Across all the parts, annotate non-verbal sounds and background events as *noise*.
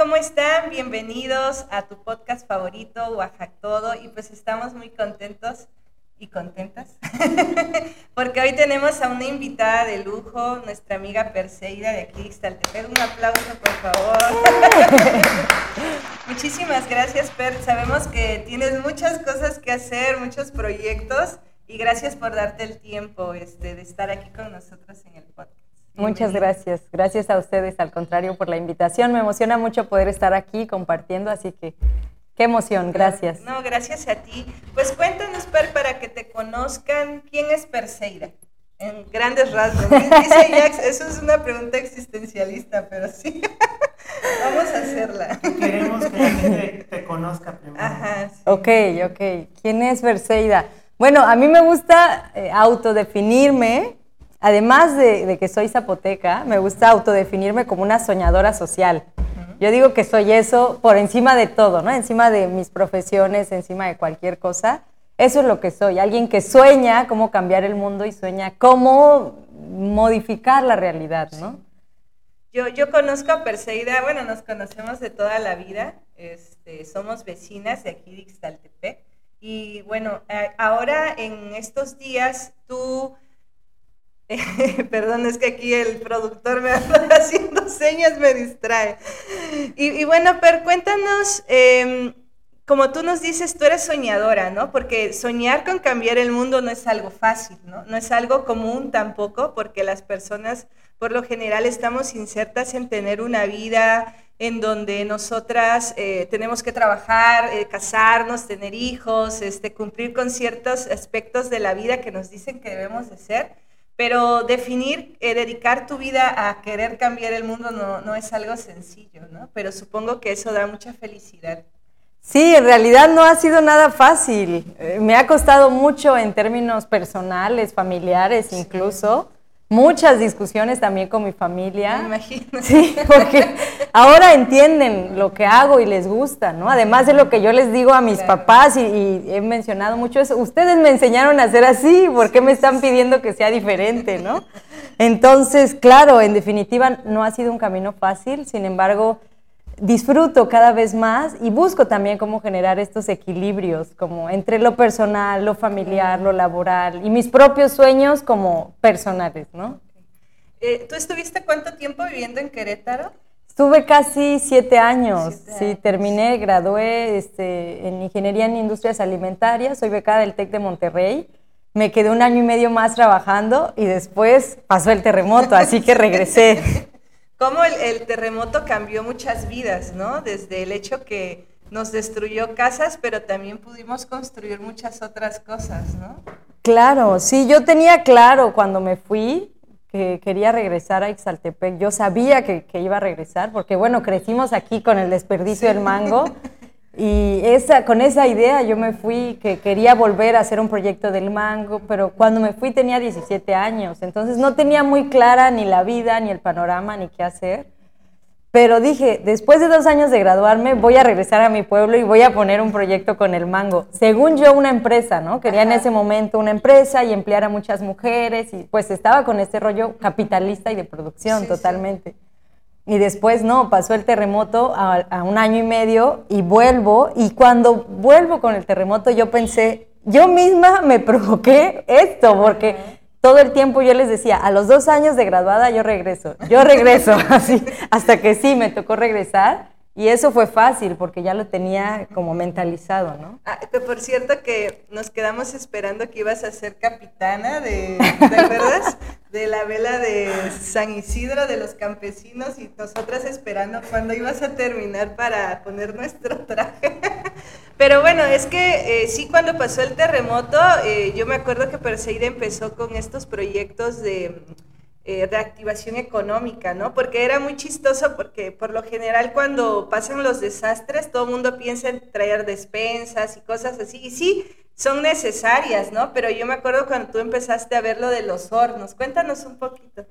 ¿cómo están? Bienvenidos a tu podcast favorito, Oaxaca Todo. Y pues estamos muy contentos y contentas *laughs* porque hoy tenemos a una invitada de lujo, nuestra amiga Perseida de aquí de Un aplauso, por favor. *laughs* Muchísimas gracias, Per. Sabemos que tienes muchas cosas que hacer, muchos proyectos y gracias por darte el tiempo este, de estar aquí con nosotros en el podcast. Muchas gracias. Gracias a ustedes, al contrario, por la invitación. Me emociona mucho poder estar aquí compartiendo, así que Qué emoción, gracias. No, gracias a ti. Pues cuéntanos, Per, para que te conozcan, ¿quién es Perseira? En grandes rasgos. *laughs* Dice Jax, eso es una pregunta existencialista, pero sí. *laughs* Vamos a hacerla. Queremos que la gente te conozca primero. Ajá, sí. Ok, ok. ¿Quién es Perseida? Bueno, a mí me gusta eh, autodefinirme, además de, de que soy zapoteca, me gusta autodefinirme como una soñadora social. Yo digo que soy eso por encima de todo, ¿no? Encima de mis profesiones, encima de cualquier cosa. Eso es lo que soy, alguien que sueña cómo cambiar el mundo y sueña cómo modificar la realidad, ¿no? Yo, yo conozco a Perseida, bueno, nos conocemos de toda la vida, este, somos vecinas de aquí de Ixtaltepec. Y bueno, ahora en estos días tú *laughs* Perdón, es que aquí el productor me *laughs* anda haciendo señas, me distrae. Y, bueno, Per, cuéntanos, em, como tú nos dices, tú eres soñadora, ¿no? Porque soñar con cambiar el mundo no es algo fácil, ¿no? No es algo común tampoco, porque las personas por lo general estamos insertas en tener una vida en donde nosotras eh, tenemos que trabajar, eh, casarnos, tener hijos, este, cumplir con ciertos aspectos de la vida que nos dicen que debemos de ser pero definir, eh, dedicar tu vida a querer cambiar el mundo no, no, es algo sencillo, ¿no? Pero supongo que eso da mucha felicidad. Sí, en realidad no ha sido nada fácil. Eh, me ha costado mucho en términos personales, familiares incluso muchas discusiones también con mi familia. Me imagino. Sí, porque ahora entienden lo que hago y les gusta, ¿no? Además de lo que yo les digo a mis papás y, he mencionado mucho eso, ustedes me enseñaron a ser así, ¿por qué me están pidiendo que sea diferente, ¿no? Entonces, claro, en definitiva no ha sido un camino fácil, sin embargo, disfruto cada vez más y busco también cómo generar estos equilibrios, como entre lo personal, lo familiar, lo laboral y mis propios sueños como personales, ¿no? Eh, ¿Tú estuviste cuánto tiempo viviendo en Querétaro? Estuve casi siete años, sí, terminé, gradué este, en Ingeniería en Industrias Alimentarias, soy becada del TEC de Monterrey, me quedé un año y medio más trabajando y después pasó el terremoto, así que regresé. *laughs* cómo el, terremoto cambió muchas vidas, ¿no? Desde el hecho que nos destruyó casas, pero también pudimos construir muchas otras cosas, ¿no? Claro, sí, yo tenía claro cuando me fui que quería regresar a Ixaltepec. Yo sabía que, iba a regresar, porque bueno, crecimos aquí con el desperdicio del mango. *laughs* Y esa, con esa idea yo me fui, que quería volver a hacer un proyecto del mango, pero cuando me fui tenía 17 años, entonces no tenía muy clara ni la vida, ni el panorama, ni qué hacer. Pero dije, después de dos años de graduarme, voy a regresar a mi pueblo y voy a poner un proyecto con el mango. Según yo, una empresa, ¿no? Quería en ese momento una empresa y emplear a muchas mujeres y pues estaba con este rollo capitalista y de producción totalmente. Y después, no, pasó el terremoto a, un año y medio y vuelvo. Y cuando vuelvo con el terremoto, yo pensé, yo misma me *laughs* provoqué esto, porque todo el tiempo yo les decía, a los dos años de graduada yo regreso, yo regreso, *laughs* así, hasta que sí, me tocó regresar. Y eso fue fácil porque ya lo tenía como mentalizado, ¿no? Ah, por cierto que nos quedamos esperando que ibas a ser capitana de, *laughs* ¿te acuerdas? De la vela de San Isidro de los campesinos y nosotras esperando cuando ibas a terminar para poner nuestro traje. *laughs* Pero bueno, es que eh, sí, cuando pasó el terremoto, eh, yo me acuerdo que Perseida empezó con estos proyectos de eh, reactivación económica, ¿no? Porque era muy chistoso porque por lo general cuando pasan los desastres todo el mundo piensa en traer despensas y cosas así. Y sí, son necesarias, ¿no? Pero yo me acuerdo cuando tú empezaste a ver lo de los hornos. Cuéntanos un poquito.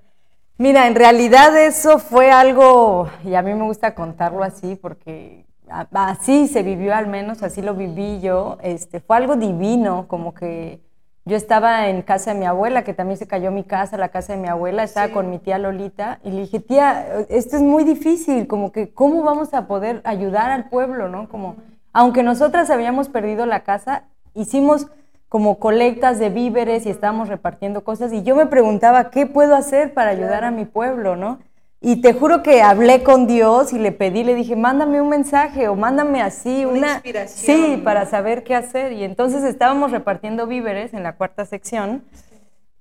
Mira, en realidad eso fue algo, y a mí me gusta contarlo así porque así se vivió al menos, así lo viví yo, este, fue algo divino, como que yo estaba en casa de mi abuela, que también se cayó mi casa, la casa de mi abuela, estaba Sí. con mi tía Lolita, y le dije, tía, esto es muy difícil, como que, ¿cómo vamos a poder ayudar al pueblo, no? Como, aunque nosotras habíamos perdido la casa, hicimos como colectas de víveres y estábamos repartiendo cosas, y yo me preguntaba, ¿qué puedo hacer para ayudar a mi pueblo, no? Y te juro que hablé con Dios y le pedí, le dije, mándame un mensaje o mándame así Una una... inspiración, Sí, ¿no? para saber qué hacer. Y entonces estábamos repartiendo víveres en la cuarta sección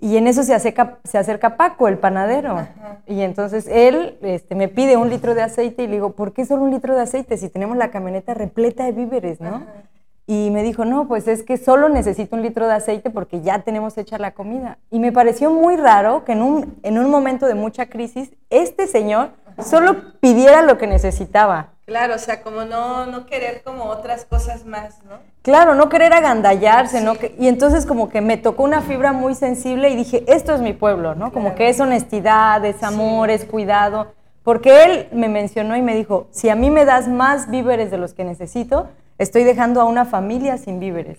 y en eso se acerca, se acerca Paco, el panadero. Y entonces él este, me pide un litro de aceite y le digo, ¿por qué solo un litro de aceite si tenemos la camioneta repleta de víveres, no? Y me dijo, no, pues es que solo necesito un litro de aceite porque ya tenemos hecha la comida. Y me pareció muy raro que en un, en un momento de mucha crisis, este señor solo pidiera lo que necesitaba. Claro, o sea, como no, no querer como otras cosas más, ¿no? Claro, no querer agandallarse, ¿no? Y entonces como que me tocó una fibra muy sensible y dije, esto es mi pueblo, ¿no? Como que es honestidad, es amor, es cuidado. Porque él me mencionó y me dijo, si a mí me das más víveres de los que necesito, estoy dejando a una familia sin víveres.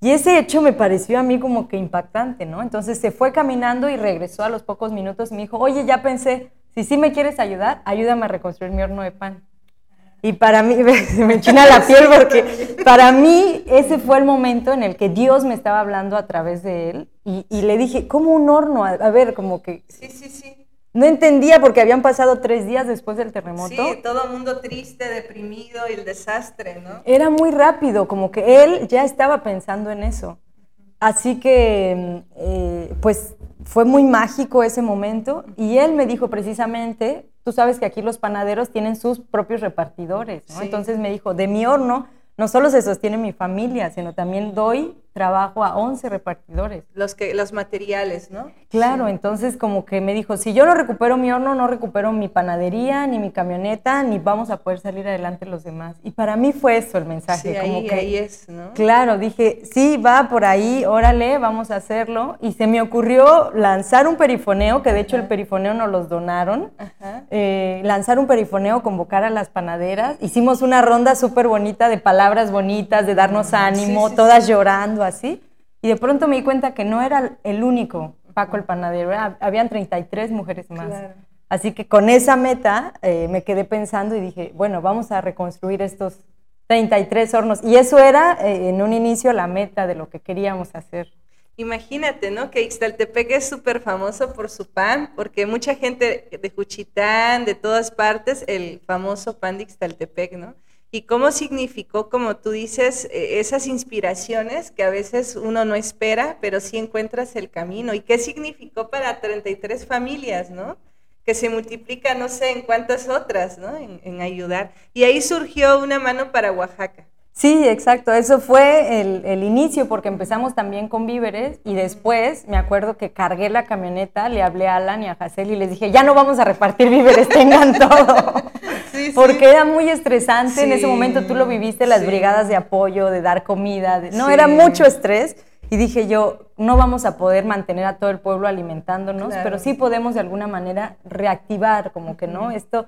Y ese hecho me pareció a mí como que impactante, ¿no? Entonces se fue caminando y regresó a los pocos minutos y me dijo, oye, ya pensé, si sí me quieres ayudar, ayúdame a reconstruir mi horno de pan. Y para mí, *laughs* se me enchina la piel porque para mí ese fue el momento en el que Dios me estaba hablando a través de él y, y le dije, ¿cómo un horno? A, a ver, como que Sí, sí, sí. No entendía porque habían pasado tres días después del terremoto. Sí, todo el mundo triste, deprimido y el desastre, ¿no? Era muy rápido, como que él ya estaba pensando en eso. Así que, eh, pues, fue muy mágico ese momento y él me dijo precisamente, tú sabes que aquí los panaderos tienen sus propios repartidores, ¿no? Sí. Entonces me dijo, de mi horno no solo se sostiene mi familia, sino también doy trabajo a 11 repartidores. Los, que, los materiales, ¿no? Claro, entonces como que me dijo, si yo no recupero mi horno, no recupero mi panadería, ni mi camioneta, ni vamos a poder salir adelante los demás. Y para mí fue eso el mensaje. Sí, como ahí, que, ahí es, ¿no? Claro, dije, sí, va por ahí, órale, vamos a hacerlo. Y se me ocurrió lanzar un perifoneo, que de hecho el perifoneo nos los donaron. Ajá. Eh, lanzar un perifoneo, convocar a las panaderas. Hicimos una ronda súper bonita de palabras bonitas, de darnos ánimo, sí, todas llorando así. Y de pronto me di cuenta que no era el único Paco el panadero, habían 33 mujeres más. Claro. Así que con esa meta eh, me quedé pensando y dije, bueno, vamos a reconstruir estos 33 hornos. Y eso era eh, en un inicio la meta de lo que queríamos hacer. Imagínate, ¿no? Que Ixtaltepec es súper famoso por su pan, porque mucha gente de Juchitán, de todas partes, el famoso pan de Ixtaltepec, ¿no? Y cómo significó, como tú dices, eh, esas inspiraciones que a veces uno no espera, pero sí encuentras el camino. ¿Y qué significó para 33 familias, ¿no? Que se multiplica no sé en cuántas otras, ¿no? En, en ayudar. Y ahí surgió una mano para Oaxaca. Sí, exacto. Eso fue el, el inicio porque empezamos también con víveres y después me acuerdo que cargué la camioneta, le hablé a Alan y a Hazel y les dije, ya no vamos a repartir víveres, *laughs* tengan todo. Sí, sí. Porque era muy estresante en ese momento, tú lo viviste, las brigadas de apoyo, de dar comida, de- no, era mucho estrés. Y dije yo, no vamos a poder mantener a todo el pueblo alimentándonos, Claro. pero sí podemos de alguna manera reactivar, como que, ¿no? Esto,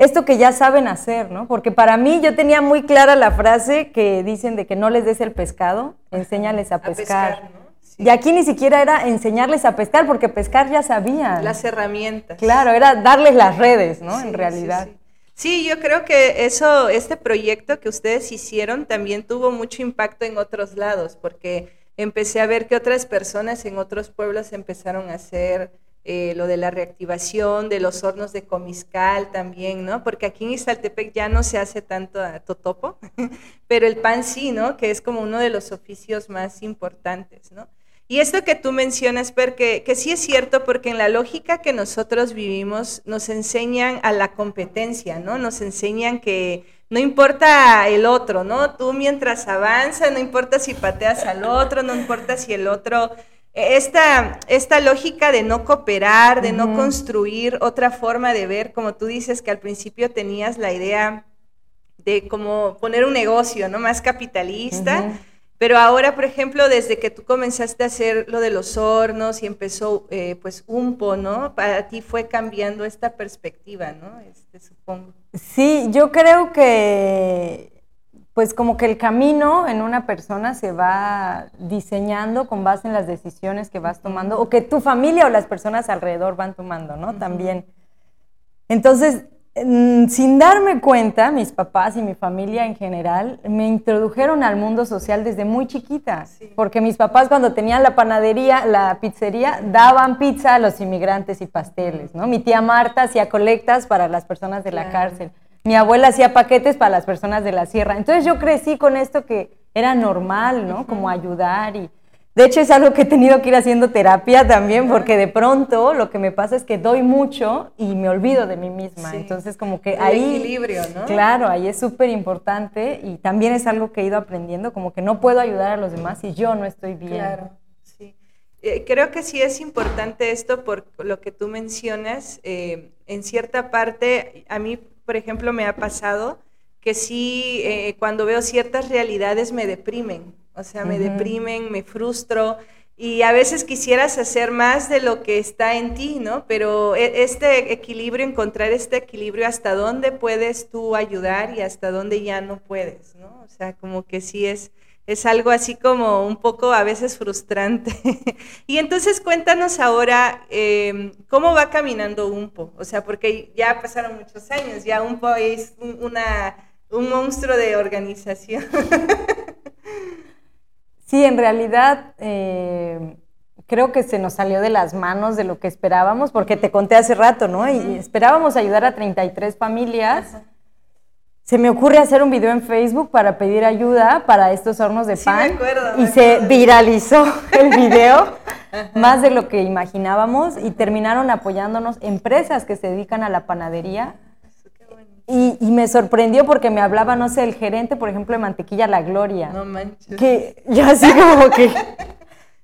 esto que ya saben hacer, ¿no? Porque para mí yo tenía muy clara la frase que dicen de que no les des el pescado, enséñales a A pescar. pescar, ¿no? Sí. Y aquí ni siquiera era enseñarles a pescar, porque pescar ya sabían. Las herramientas. Claro, era darles las redes, ¿no? Sí, en realidad. Sí, Sí, yo creo que eso, este proyecto que ustedes hicieron también tuvo mucho impacto en otros lados, porque empecé a ver que otras personas en otros pueblos empezaron a hacer eh, lo de la reactivación, de los hornos de comiscal también, ¿no? Porque aquí en Iztaltepec ya no se hace tanto a totopo, *laughs* pero el pan sí, ¿no? Que es como uno de los oficios más importantes, ¿no? Y esto que tú mencionas, Per, que, sí es cierto, porque en la lógica que nosotros vivimos nos enseñan a la competencia, ¿no? Nos enseñan que no importa el otro, ¿no? Tú mientras avanzas, no importa si pateas al otro, no importa si el otro... Esta, esta lógica de no cooperar, de no construir otra forma de ver, como tú dices que al principio tenías la idea de como poner un negocio, ¿no? Más capitalista. Pero ahora, por ejemplo, desde que tú comenzaste a hacer lo de los hornos y empezó, eh, pues, UMPO, ¿no? Para ti fue cambiando esta perspectiva, ¿no? Este, supongo. Sí, yo creo que pues como que el camino en una persona se va diseñando con base en las decisiones que vas tomando o que tu familia o las personas alrededor van tomando, ¿no? También. Entonces, mm, sin darme cuenta, mis papás y mi familia en general me introdujeron al mundo social desde muy chiquita, porque mis papás cuando tenían la panadería, la pizzería, daban pizza a los inmigrantes y pasteles, ¿no? Mi tía Marta hacía colectas para las personas de la cárcel. Mi abuela hacía paquetes para las personas de la sierra. Entonces yo crecí con esto que era normal, ¿no? Como ayudar y... De hecho es algo que he tenido que ir haciendo terapia también, porque de pronto lo que me pasa es que doy mucho y me olvido de mí misma. Entonces como que El ahí... equilibrio, ¿no? Claro, ahí es súper importante y también es algo que he ido aprendiendo, como que no puedo ayudar a los demás si yo no estoy bien. Claro, sí. Eh, creo que sí es importante esto por lo que tú mencionas. eh, en cierta parte, a mí, por ejemplo, me ha pasado que sí, eh, cuando veo ciertas realidades me deprimen. O sea, me deprimen, me frustro. Y a veces quisieras hacer más de lo que está en ti, ¿no? Pero e- este equilibrio, encontrar este equilibrio, hasta dónde puedes tú ayudar y hasta dónde ya no puedes, ¿no? O sea, como que sí es, es algo así como un poco a veces frustrante. *laughs* y entonces cuéntanos ahora eh, cómo va caminando UMPO, o sea, porque ya pasaron muchos años, ya UMPO es un, una, un monstruo de organización. *laughs* Sí, en realidad eh, creo que se nos salió de las manos de lo que esperábamos, porque te conté hace rato, ¿no? Y esperábamos ayudar a 33 familias. Se me ocurre hacer un video en Facebook para pedir ayuda para estos hornos de Sí, me pan acuerdo, me y se acuerdo. viralizó *laughs* el video más de lo que imaginábamos y terminaron apoyándonos empresas que se dedican a la panadería Qué bonito. y, y me sorprendió porque me hablaba, no sé, el gerente, por ejemplo, de Mantequilla La Gloria No manches. que yo así como que, *laughs*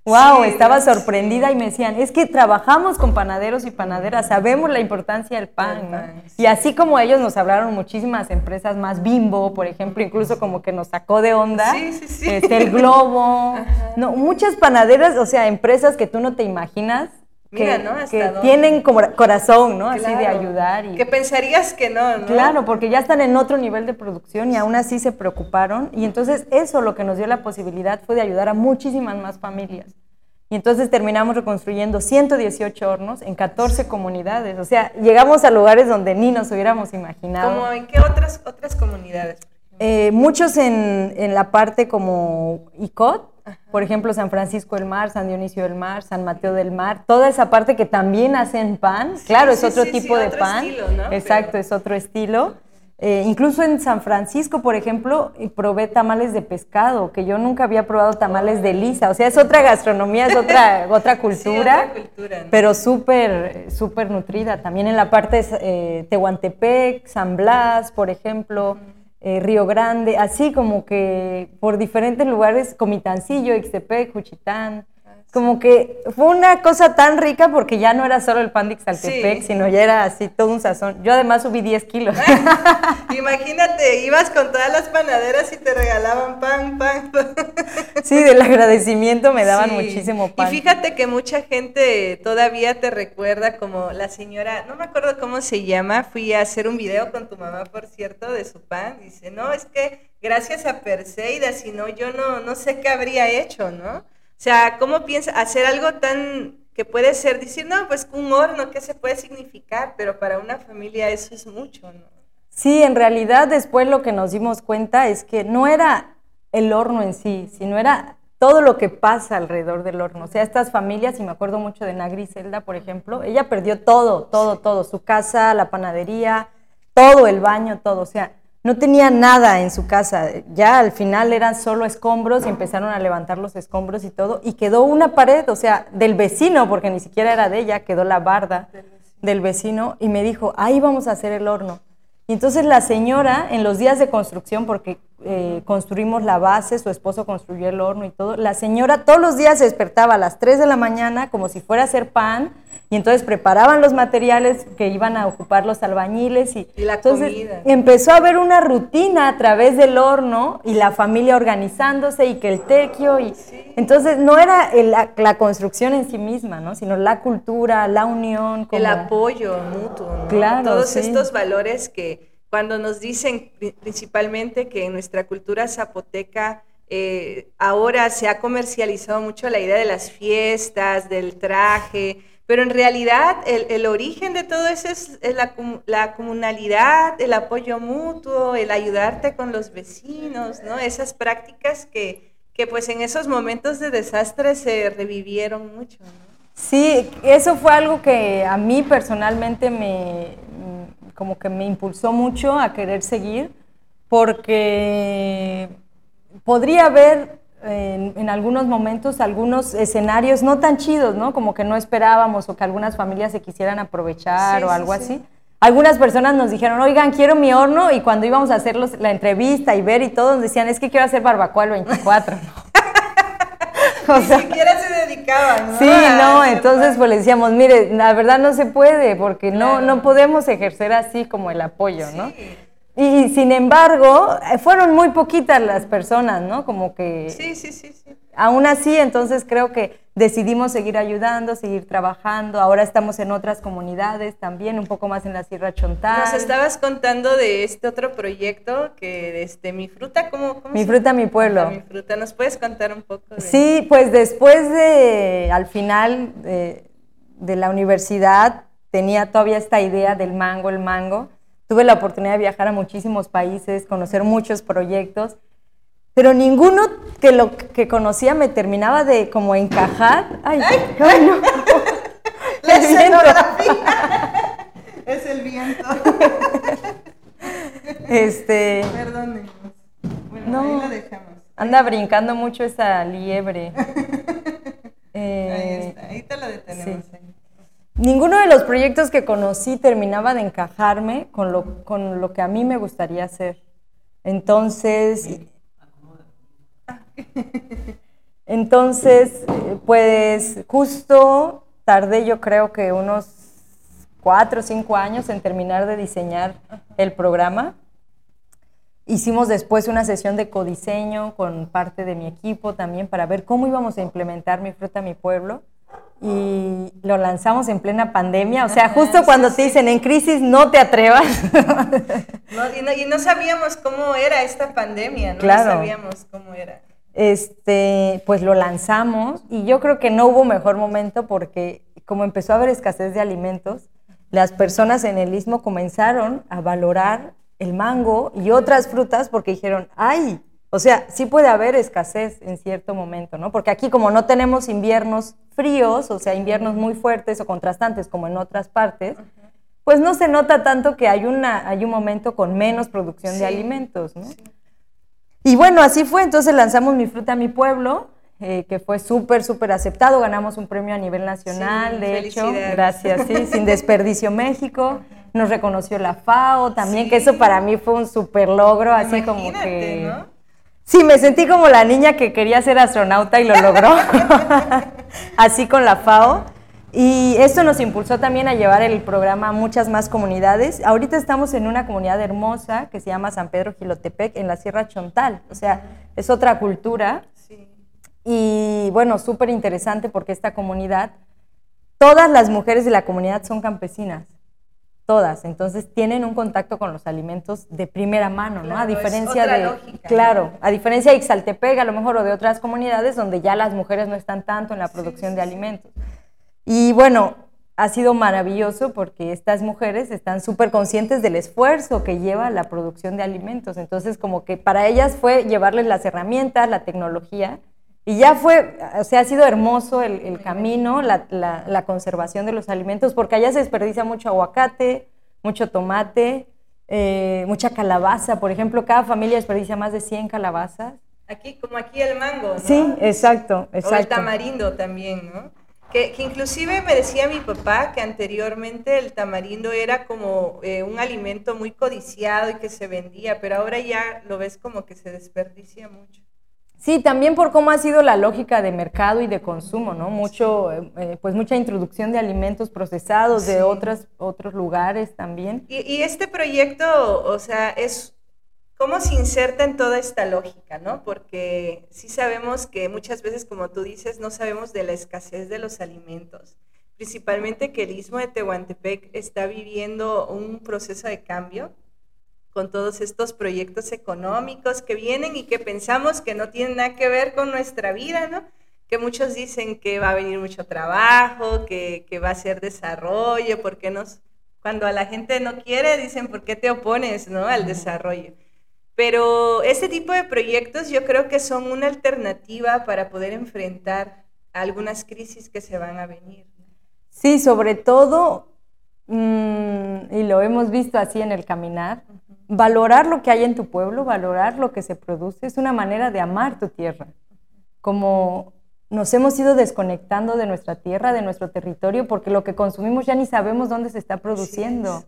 wow, Sí, estaba sorprendida y me decían, es que trabajamos con panaderos y panaderas, sabemos la importancia del pan. ¿no?". Y así como ellos nos hablaron muchísimas empresas más, Bimbo, por ejemplo, incluso como que nos sacó de onda, sí. Este, el Globo, *laughs* no, muchas panaderas, o sea, empresas que tú no te imaginas. Que, Mira, ¿no? Hasta que dónde. tienen como corazón, ¿no? Así de Claro. ayudar. Y, Que pensarías que no, ¿no? Claro, porque ya están en otro nivel de producción y aún así se preocuparon. Y entonces eso lo que nos dio la posibilidad fue de ayudar a muchísimas más familias. Y entonces terminamos reconstruyendo 118 hornos en 14 comunidades. O sea, llegamos a lugares donde ni nos hubiéramos imaginado. Como en qué otras, otras comunidades. Eh, muchos en, en la parte como ICOT, por ejemplo, San Francisco del Mar, San Dionisio del Mar, San Mateo del Mar, toda esa parte que también hacen pan. claro, es sí, otro sí, sí, tipo de otro pan. estilo, ¿no? Exacto, Pero- es otro estilo. Eh, incluso en San Francisco, por ejemplo, eh, probé tamales de pescado, que yo nunca había probado tamales de lisa. O sea, es otra gastronomía, es otra, *laughs* otra cultura otra cultura, ¿no? pero súper, súper nutrida. También en la parte de eh, Tehuantepec, San Blas, por ejemplo, eh, Río Grande, así como que por diferentes lugares, Comitancillo, Ixtepec, Juchitán. Como que fue una cosa tan rica porque ya no era solo el pan de Ixtaltepec, Sí. sino ya era así todo un sazón. Yo además subí 10 kilos. *laughs* Imagínate, ibas con todas las panaderas y te regalaban pan, pan, pan. sí, del agradecimiento me daban Sí. muchísimo pan. Y fíjate que mucha gente todavía te recuerda como la señora, no me acuerdo cómo se llama, fui a hacer un video con tu mamá, por cierto, de su pan. Dice, no, es que gracias a Perseida, si no, yo no, no sé qué habría hecho, ¿no? O sea, ¿cómo piensa hacer algo tan que puede ser, decir, no, pues un horno, ¿qué se puede significar? Pero para una familia eso es mucho, ¿no? Sí, en realidad después lo que nos dimos cuenta es que no era el horno en sí, sino era todo lo que pasa alrededor del horno. O sea, estas familias, y me acuerdo mucho de Nagri Zelda, por ejemplo, ella perdió todo, todo, todo, su casa, la panadería, todo, el baño, todo. O sea, no tenía nada en su casa. Ya al final eran solo escombros y empezaron a levantar los escombros y todo. Y quedó una pared, o sea, del vecino, porque ni siquiera era de ella, quedó la barda del vecino y me dijo, ahí vamos a hacer el horno. Y entonces la señora, en los días de construcción, porque eh, construimos la base, su esposo construyó el horno y todo, la señora todos los días se despertaba a las 3 de la mañana como si fuera a hacer pan y entonces preparaban los materiales que iban a ocupar los albañiles y, Y la entonces comida. empezó a haber una rutina a través del horno y la familia organizándose y que el tequio y entonces no era el- la, la construcción en sí misma, ¿no? sino la cultura, la unión, El apoyo mutuo, ¿no? Claro, Todos sí. estos valores que, cuando nos dicen principalmente que en nuestra cultura zapoteca eh, ahora se ha comercializado mucho la idea de las fiestas, del traje, pero en realidad el, origen de todo eso es, la, comunalidad, el apoyo mutuo, el ayudarte con los vecinos, ¿no? Esas prácticas que, que pues en esos momentos de desastre se revivieron mucho. Sí, eso fue algo que a mí personalmente me, como que me impulsó mucho a querer seguir, porque podría haber en, algunos momentos algunos escenarios no tan chidos, ¿no? Como que no esperábamos o que algunas familias se quisieran aprovechar o algo así. Algunas personas nos dijeron, oigan, quiero mi horno, y cuando íbamos a hacer la entrevista y ver y todo, nos decían, es que quiero hacer barbacoa el 24. *laughs* Ni siquiera se dedicaban, ¿no? Sí, no, entonces pues le decíamos, mire, la verdad no se puede, porque no, no podemos ejercer así como el apoyo, ¿no? Y sin embargo, eh, fueron muy poquitas las personas, ¿no? Como que... Sí, sí, sí, sí. Aún así, entonces creo que decidimos seguir ayudando, seguir trabajando. Ahora estamos en otras comunidades también, un poco más en la Sierra Chontal. Nos estabas contando de este otro proyecto que este Mi Fruta, ¿cómo, Mi Fruta, Mi Pueblo. mi Fruta, ¿nos puedes contar un poco? De... Sí, pues después de, al final de, de la universidad, tenía todavía esta idea del mango, el mango Tuve la oportunidad de viajar a muchísimos países, conocer muchos proyectos, pero ninguno que lo que conocía me terminaba de como encajar. Ay, ay, no. *laughs* La escenografía. es el viento. *laughs* Este. Perdónenos. Bueno, no, ahí lo dejamos. Anda brincando mucho esa liebre. Eh, *laughs* ahí está, ahí te la detenemos. Sí. Ninguno de los proyectos que conocí terminaba de encajarme con lo, con lo que a mí me gustaría hacer. Entonces, entonces, pues justo tardé yo creo que unos cuatro o cinco años en terminar de diseñar el programa. Hicimos después una sesión de codiseño con parte de mi equipo también para ver cómo íbamos a implementar mi fruta, mi pueblo y lo lanzamos en plena pandemia, o sea, justo cuando te dicen en crisis no te atrevas. *laughs* y, no, sabíamos cómo era esta pandemia, no sabíamos cómo era. Este, pues lo lanzamos y yo creo que no hubo mejor momento porque como empezó a haber escasez de alimentos, las personas en el istmo comenzaron a valorar el mango y otras frutas porque dijeron, ay, o sea, sí puede haber escasez en cierto momento, ¿no? Porque aquí como no tenemos inviernos fríos, o sea, inviernos muy fuertes o contrastantes como en otras partes, pues no se nota tanto que hay, una, hay un momento con menos producción de alimentos, ¿no? Y bueno, así fue, entonces lanzamos Mi Fruta, Mi Pueblo, eh, que fue súper, súper aceptado, ganamos un premio a nivel nacional, de hecho, gracias, sí, Sin Desperdicio *laughs* México, nos reconoció la FAO también, que eso para mí fue un súper logro, así como que... ¿no? Sí, me sentí como la niña que quería ser astronauta y lo logró, *laughs* así con la FAO. Y esto nos impulsó también a llevar el programa a muchas más comunidades. Ahorita estamos en una comunidad hermosa que se llama San Pedro Gilotepec, en la Sierra Chontal. O sea, es otra cultura. Y bueno, súper interesante porque esta comunidad, todas las mujeres de la comunidad son campesinas todas. Entonces tienen un contacto con los alimentos de primera mano, ¿no? A diferencia de, claro, a diferencia de Ixaltepec, a lo mejor o de otras comunidades donde ya las mujeres no están tanto en la producción de alimentos. Y bueno, ha sido maravilloso porque estas mujeres están súper conscientes del esfuerzo que lleva la producción de alimentos. Entonces, como que para ellas fue llevarles las herramientas, la tecnología y ya fue, o sea, ha sido hermoso el, camino, la, conservación de los alimentos, porque allá se desperdicia mucho aguacate, mucho tomate, eh, mucha calabaza. Por ejemplo, cada familia desperdicia más de 100 calabazas. Aquí, como aquí el mango, ¿no? Sí, exacto, exacto. O el tamarindo también, ¿no? Que, inclusive me decía mi papá que anteriormente el tamarindo era como eh, un alimento muy codiciado y que se vendía, pero ahora ya lo ves como que se desperdicia mucho. Sí, también por cómo ha sido la lógica de mercado y de consumo, ¿no? Mucho, eh, pues mucha introducción de alimentos procesados de otros, otros lugares también. Y, este proyecto, o sea, es cómo se inserta en toda esta lógica, ¿no? Porque sí sabemos que muchas veces, como tú dices, no sabemos de la escasez de los alimentos. Principalmente que el istmo de Tehuantepec está viviendo un proceso de cambio con todos estos proyectos económicos que vienen y que pensamos que no tienen nada que ver con nuestra vida, ¿no? Que muchos dicen que va a venir mucho trabajo, que, que va a ser desarrollo, porque nos, cuando a la gente no quiere, dicen, ¿por qué te opones, ¿no? Al desarrollo. Pero este tipo de proyectos yo creo que son una alternativa para poder enfrentar algunas crisis que se van a venir. Sí, sobre todo, mm, y lo hemos visto así en el caminar, valorar lo que hay en tu pueblo, valorar lo que se produce, es una manera de amar tu tierra. Como nos hemos ido desconectando de nuestra tierra, de nuestro territorio, porque lo que consumimos ya ni sabemos dónde se está produciendo.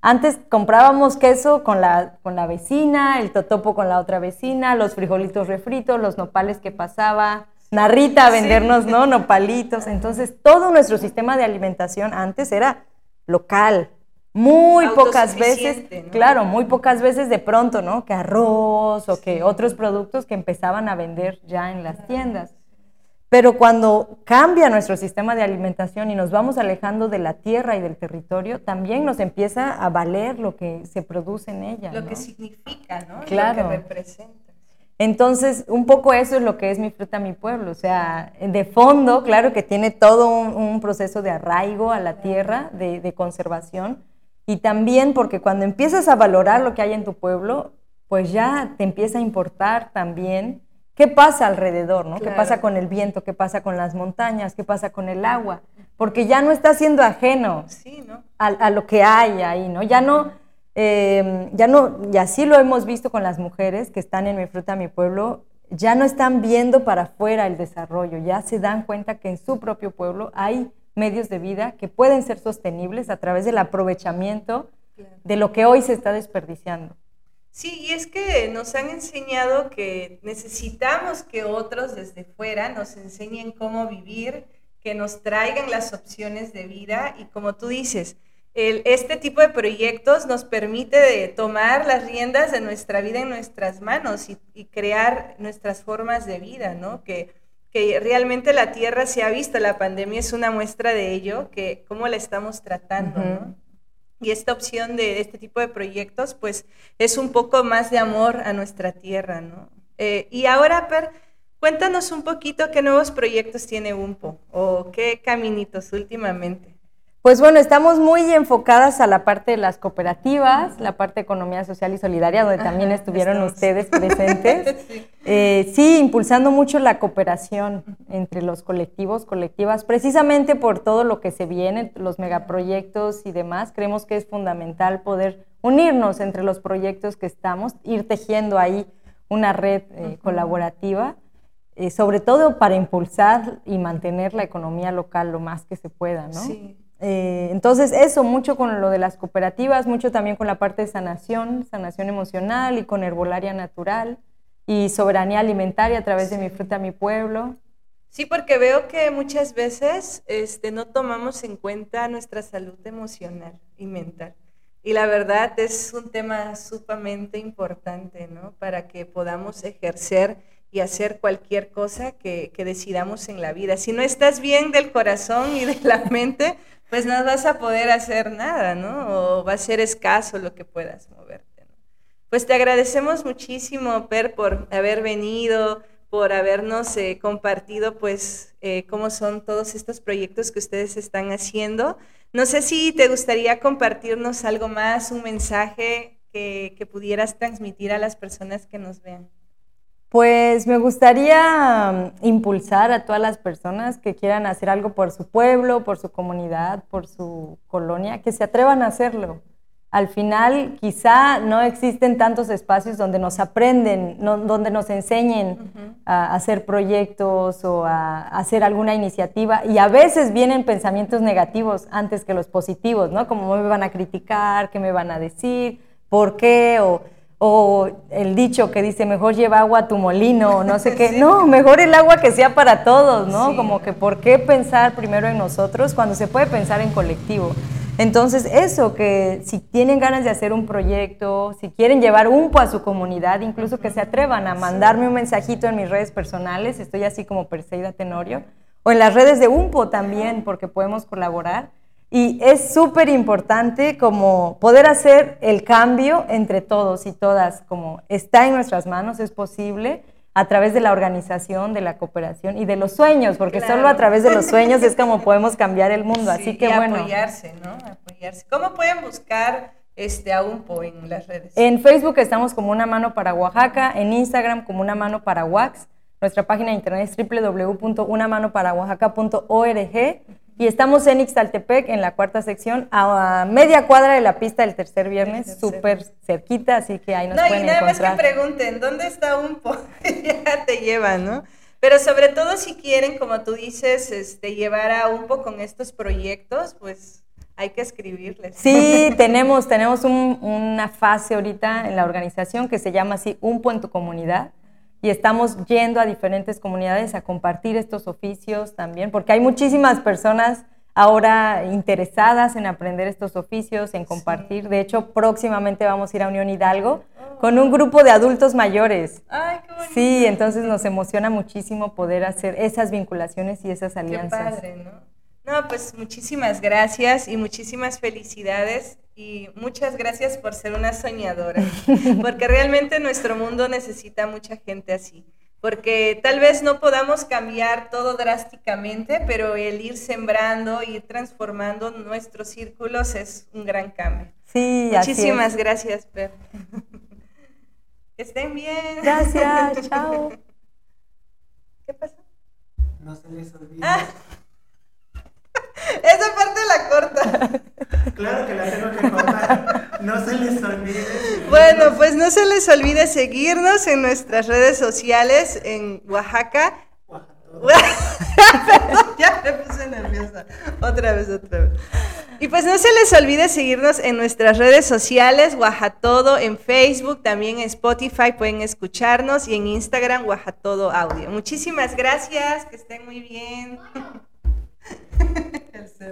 Antes comprábamos queso con la, con la vecina, el totopo con la otra vecina, los frijolitos refritos, los nopales que pasaba, Narrita a vendernos, ¿no? Nopalitos. Entonces, todo nuestro sistema de alimentación antes era local, muy pocas veces, claro, muy pocas veces de pronto, ¿no? Que arroz o que otros productos que empezaban a vender ya en las tiendas. Pero cuando cambia nuestro sistema de alimentación y nos vamos alejando de la tierra y del territorio, también nos empieza a valer lo que se produce en ella. Lo que significa, ¿no? Claro. Lo que representa. Entonces, un poco eso es lo que es mi fruta, mi pueblo. O sea, de fondo, claro que tiene todo un, proceso de arraigo a la tierra, de conservación, y también porque cuando empiezas a valorar lo que hay en tu pueblo, pues ya te empieza a importar también qué pasa alrededor, ¿no? ¿Qué pasa con el viento? ¿Qué pasa con las montañas? ¿Qué pasa con el agua? Porque ya no está siendo ajeno a, lo que hay ahí, ¿no? Ya no, eh, ya no, y así lo hemos visto con las mujeres que están en Mi Fruta, Mi Pueblo, ya no están viendo para afuera el desarrollo, ya se dan cuenta que en su propio pueblo hay medios de vida que pueden ser sostenibles a través del aprovechamiento de lo que hoy se está desperdiciando. Sí, y es que nos han enseñado que necesitamos que otros desde fuera nos enseñen cómo vivir, que nos traigan las opciones de vida y como tú dices, este tipo de proyectos nos permite tomar las riendas de nuestra vida en nuestras manos y, y crear nuestras formas de vida, ¿no? Que, que realmente la Tierra se ha visto, la pandemia es una muestra de ello, que cómo la estamos tratando, ¿no? Y esta opción de este tipo de proyectos, pues es un poco más de amor a nuestra tierra, ¿no? Eh, y ahora, Per, cuéntanos un poquito qué nuevos proyectos tiene UMPO o qué caminitos últimamente. Pues bueno, estamos muy enfocadas a la parte de las cooperativas, la parte de economía social y solidaria, donde también estuvieron ustedes *laughs* presentes. Eh, sí. impulsando mucho la cooperación entre los colectivos, colectivas, precisamente por todo lo que se viene, los megaproyectos y demás. Creemos que es fundamental poder unirnos entre los proyectos que estamos, ir tejiendo ahí una red eh, colaborativa. Eh, sobre todo para impulsar y mantener la economía local lo más que se pueda, ¿no? Sí. Eh, entonces, eso, mucho con lo de las cooperativas, mucho también con la parte de sanación, sanación emocional y con herbolaria natural y soberanía alimentaria a través de mi fruta, mi pueblo. Sí, porque veo que muchas veces este, no tomamos en cuenta nuestra salud emocional y mental. Y la verdad es un tema sumamente importante, ¿no? Para que podamos ejercer y hacer cualquier cosa que, que, decidamos en la vida. Si no estás bien del corazón y de la *laughs* mente, pues no vas a poder hacer nada, ¿no? O va a ser escaso lo que puedas moverte. Pues te agradecemos muchísimo, Per, por haber venido, por habernos eh, compartido, pues, eh, cómo son todos estos proyectos que ustedes están haciendo. No sé si te gustaría compartirnos algo más, un mensaje que, que pudieras transmitir a las personas que nos vean. Pues me gustaría mm, impulsar a todas las personas que quieran hacer algo por su pueblo, por su comunidad, por su colonia, que se atrevan a hacerlo. Al final, quizá no existen tantos espacios donde nos aprenden, donde nos enseñen a hacer proyectos o a hacer alguna iniciativa. Y a veces vienen pensamientos negativos antes que los positivos, ¿no? Como me van a criticar, qué me van a decir, por qué, o o el dicho que dice, mejor lleva agua a tu molino, o no sé *laughs* qué. No, mejor el agua que sea para todos, ¿no? Como que por qué pensar primero en nosotros cuando se puede pensar en colectivo. Entonces, eso, que si tienen ganas de hacer un proyecto, si quieren llevar un po a su comunidad, incluso que se atrevan a mandarme un mensajito en mis redes personales, estoy así como Perseida Tenorio, o en las redes de UMPO también, porque podemos colaborar Y es súper importante como poder hacer el cambio entre todos y todas, como está en nuestras manos, es posible a través de la organización, de la cooperación y de los sueños, porque Claro. solo a través de los sueños es como *laughs* podemos cambiar el mundo. Sí, Así que y bueno. apoyarse, ¿no? Apoyarse. ¿Cómo pueden buscar este a UNPO en las redes? En Facebook estamos como Una Mano para Oaxaca, en Instagram como Una Mano para Wax, nuestra página de internet es www.unamanoparaoaxaca.org y estamos en Ixtaltepec, en la cuarta sección, a, media cuadra de la pista del tercer viernes, súper cerquita, así que ahí nos no, y pueden nada más encontrar. que pregunten, ¿dónde está UNPO? *laughs* ya te llevan, ¿no? Pero sobre todo si quieren, como tú dices, este, llevar a UNPO con estos proyectos, pues hay que escribirles. Sí, *laughs* tenemos, tenemos un- una fase ahorita en la organización que se llama así UNPO en tu comunidad y estamos yendo a diferentes comunidades a compartir estos oficios también, porque hay muchísimas personas ahora interesadas en aprender estos oficios, en compartir. De hecho, próximamente vamos a ir a Unión Hidalgo con un grupo de adultos mayores. Ay, qué bonito. Sí, entonces nos emociona muchísimo poder hacer esas vinculaciones y esas Qué alianzas. padre, ¿no? No, pues muchísimas gracias y muchísimas felicidades y muchas gracias por ser una soñadora, *laughs* porque realmente nuestro mundo necesita mucha gente así, porque tal vez no podamos cambiar todo drásticamente, pero el ir sembrando, ir transformando nuestros círculos es un gran cambio. Sí, así es. Muchísimas gracias, Per. *laughs* Que estén bien. Gracias, *laughs* chao. ¿Qué pasó? No se les olvide. Ah. Esa parte la corta. Claro que la tengo que cortar. No se les olvide. Bueno, pues no se les olvide seguirnos en nuestras redes sociales en Oaxaca. Perdón, ya me puse nerviosa. Otra vez, otra vez. Y pues no se les olvide seguirnos en nuestras redes sociales, Oaxatodo, en Facebook, también en Spotify pueden escucharnos y en Instagram, Oaxatodo Audio. Muchísimas gracias, que estén muy bien. *laughs* el Seba.